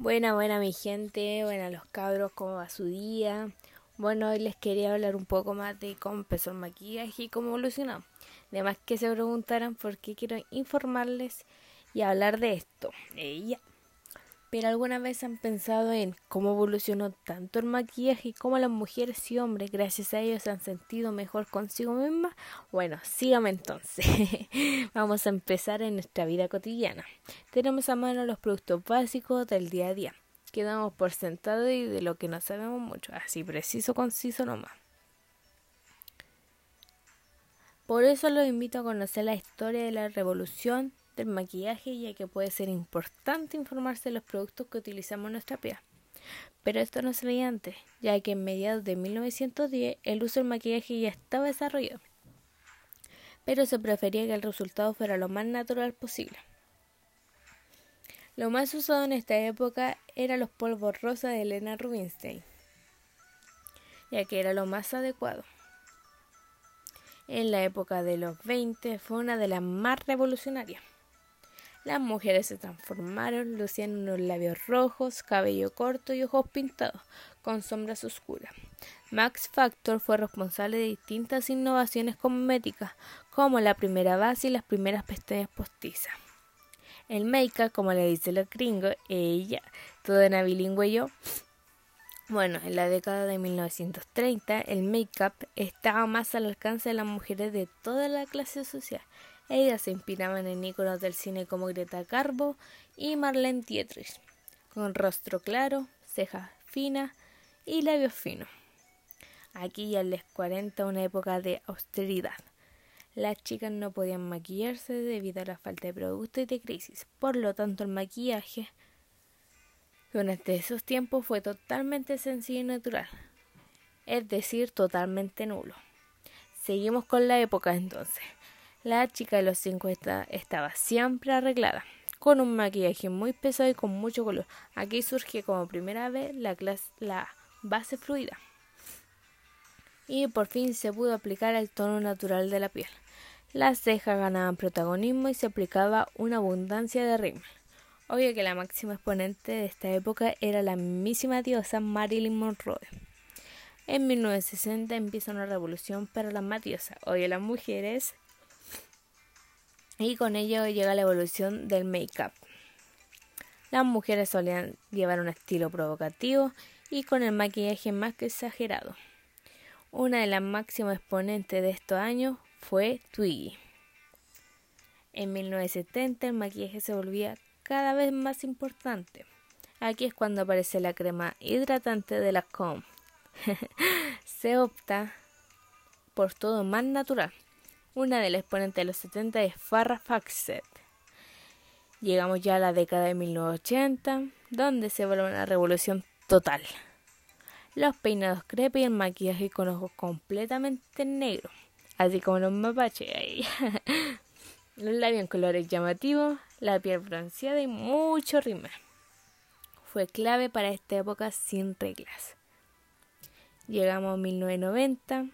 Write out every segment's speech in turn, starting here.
Buena, buena mi gente, buena los cabros, cómo va su día. Bueno, hoy les quería hablar un poco más de cómo empezó el maquillaje y cómo evolucionó. Además que se preguntaran por qué quiero informarles y hablar de esto. Ella. Pero alguna vez han pensado en cómo evolucionó tanto el maquillaje y cómo las mujeres y hombres gracias a ellos se han sentido mejor consigo mismas. Bueno, síganme entonces. Vamos a empezar en nuestra vida cotidiana. Tenemos a mano los productos básicos del día a día. Quedamos por sentado y de lo que no sabemos mucho. Así preciso, conciso nomás. Por eso los invito a conocer la historia de la revolución del maquillaje ya que puede ser importante informarse de los productos que utilizamos en nuestra piel. Pero esto no veía antes, ya que en mediados de 1910 el uso del maquillaje ya estaba desarrollado. Pero se prefería que el resultado fuera lo más natural posible. Lo más usado en esta época era los polvos rosa de Elena Rubinstein, ya que era lo más adecuado. En la época de los 20 fue una de las más revolucionarias. Las mujeres se transformaron, lucían unos labios rojos, cabello corto y ojos pintados, con sombras oscuras. Max Factor fue responsable de distintas innovaciones cosméticas, como la primera base y las primeras pestañas postizas. El make-up, como le dice los gringos, ella, toda una bilingüe yo. Bueno, en la década de 1930, el make-up estaba más al alcance de las mujeres de toda la clase social ellas se inspiraban en íconos del cine como Greta Garbo y Marlene Dietrich, con rostro claro, cejas finas y labios finos. Aquí ya les 40 una época de austeridad. Las chicas no podían maquillarse debido a la falta de productos y de crisis. Por lo tanto, el maquillaje durante esos tiempos fue totalmente sencillo y natural, es decir, totalmente nulo. Seguimos con la época entonces. La chica de los 50 estaba siempre arreglada, con un maquillaje muy pesado y con mucho color. Aquí surge como primera vez la, base fluida. Y por fin se pudo aplicar el tono natural de la piel. Las cejas ganaban protagonismo y se aplicaba una abundancia de rímel. Obvio que la máxima exponente de esta época era la mismísima diosa Marilyn Monroe. En 1960 empieza una revolución para la más diosa. Hoy las mujeres y con ello llega la evolución del make-up. Las mujeres solían llevar un estilo provocativo y con el maquillaje más que exagerado. Una de las máximas exponentes de estos años fue Twiggy. En 1970 el maquillaje se volvía cada vez más importante. Aquí es cuando aparece la crema hidratante de la Com. se opta por todo más natural. Una de las exponentes de los 70 es Farrah Fawcett. Llegamos ya a la década de 1980, donde se vuelve una revolución total. Los peinados crepe y el maquillaje con ojos completamente negros, así como los mapaches. los labios en colores llamativos, la piel bronceada y mucho rima. Fue clave para esta época sin reglas. Llegamos a 1990,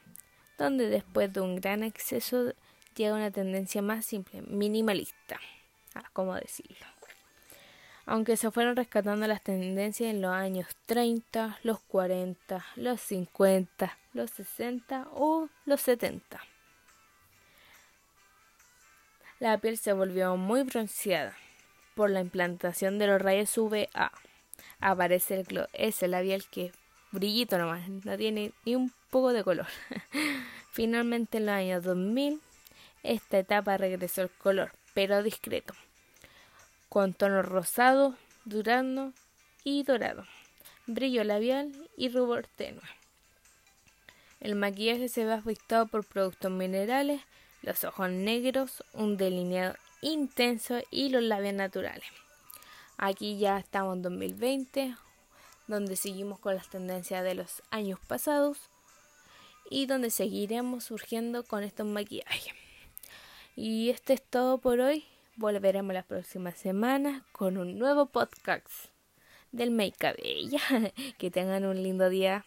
donde después de un gran exceso llega una tendencia más simple, minimalista, ah, ¿cómo decirlo? Aunque se fueron rescatando las tendencias en los años 30, los 40, los 50, los 60 o los 70. La piel se volvió muy bronceada por la implantación de los rayos UVA. Aparece el glow, ese labial que brillito nomás, no tiene ni un poco de color. Finalmente en los años 2000 esta etapa regresó el color, pero discreto, con tono rosado, durando y dorado, brillo labial y rubor tenue. El maquillaje se ve afectado por productos minerales, los ojos negros, un delineado intenso y los labios naturales. Aquí ya estamos en 2020, donde seguimos con las tendencias de los años pasados y donde seguiremos surgiendo con estos maquillajes. Y esto es todo por hoy. Volveremos la próxima semana con un nuevo podcast del Make Up. Que tengan un lindo día.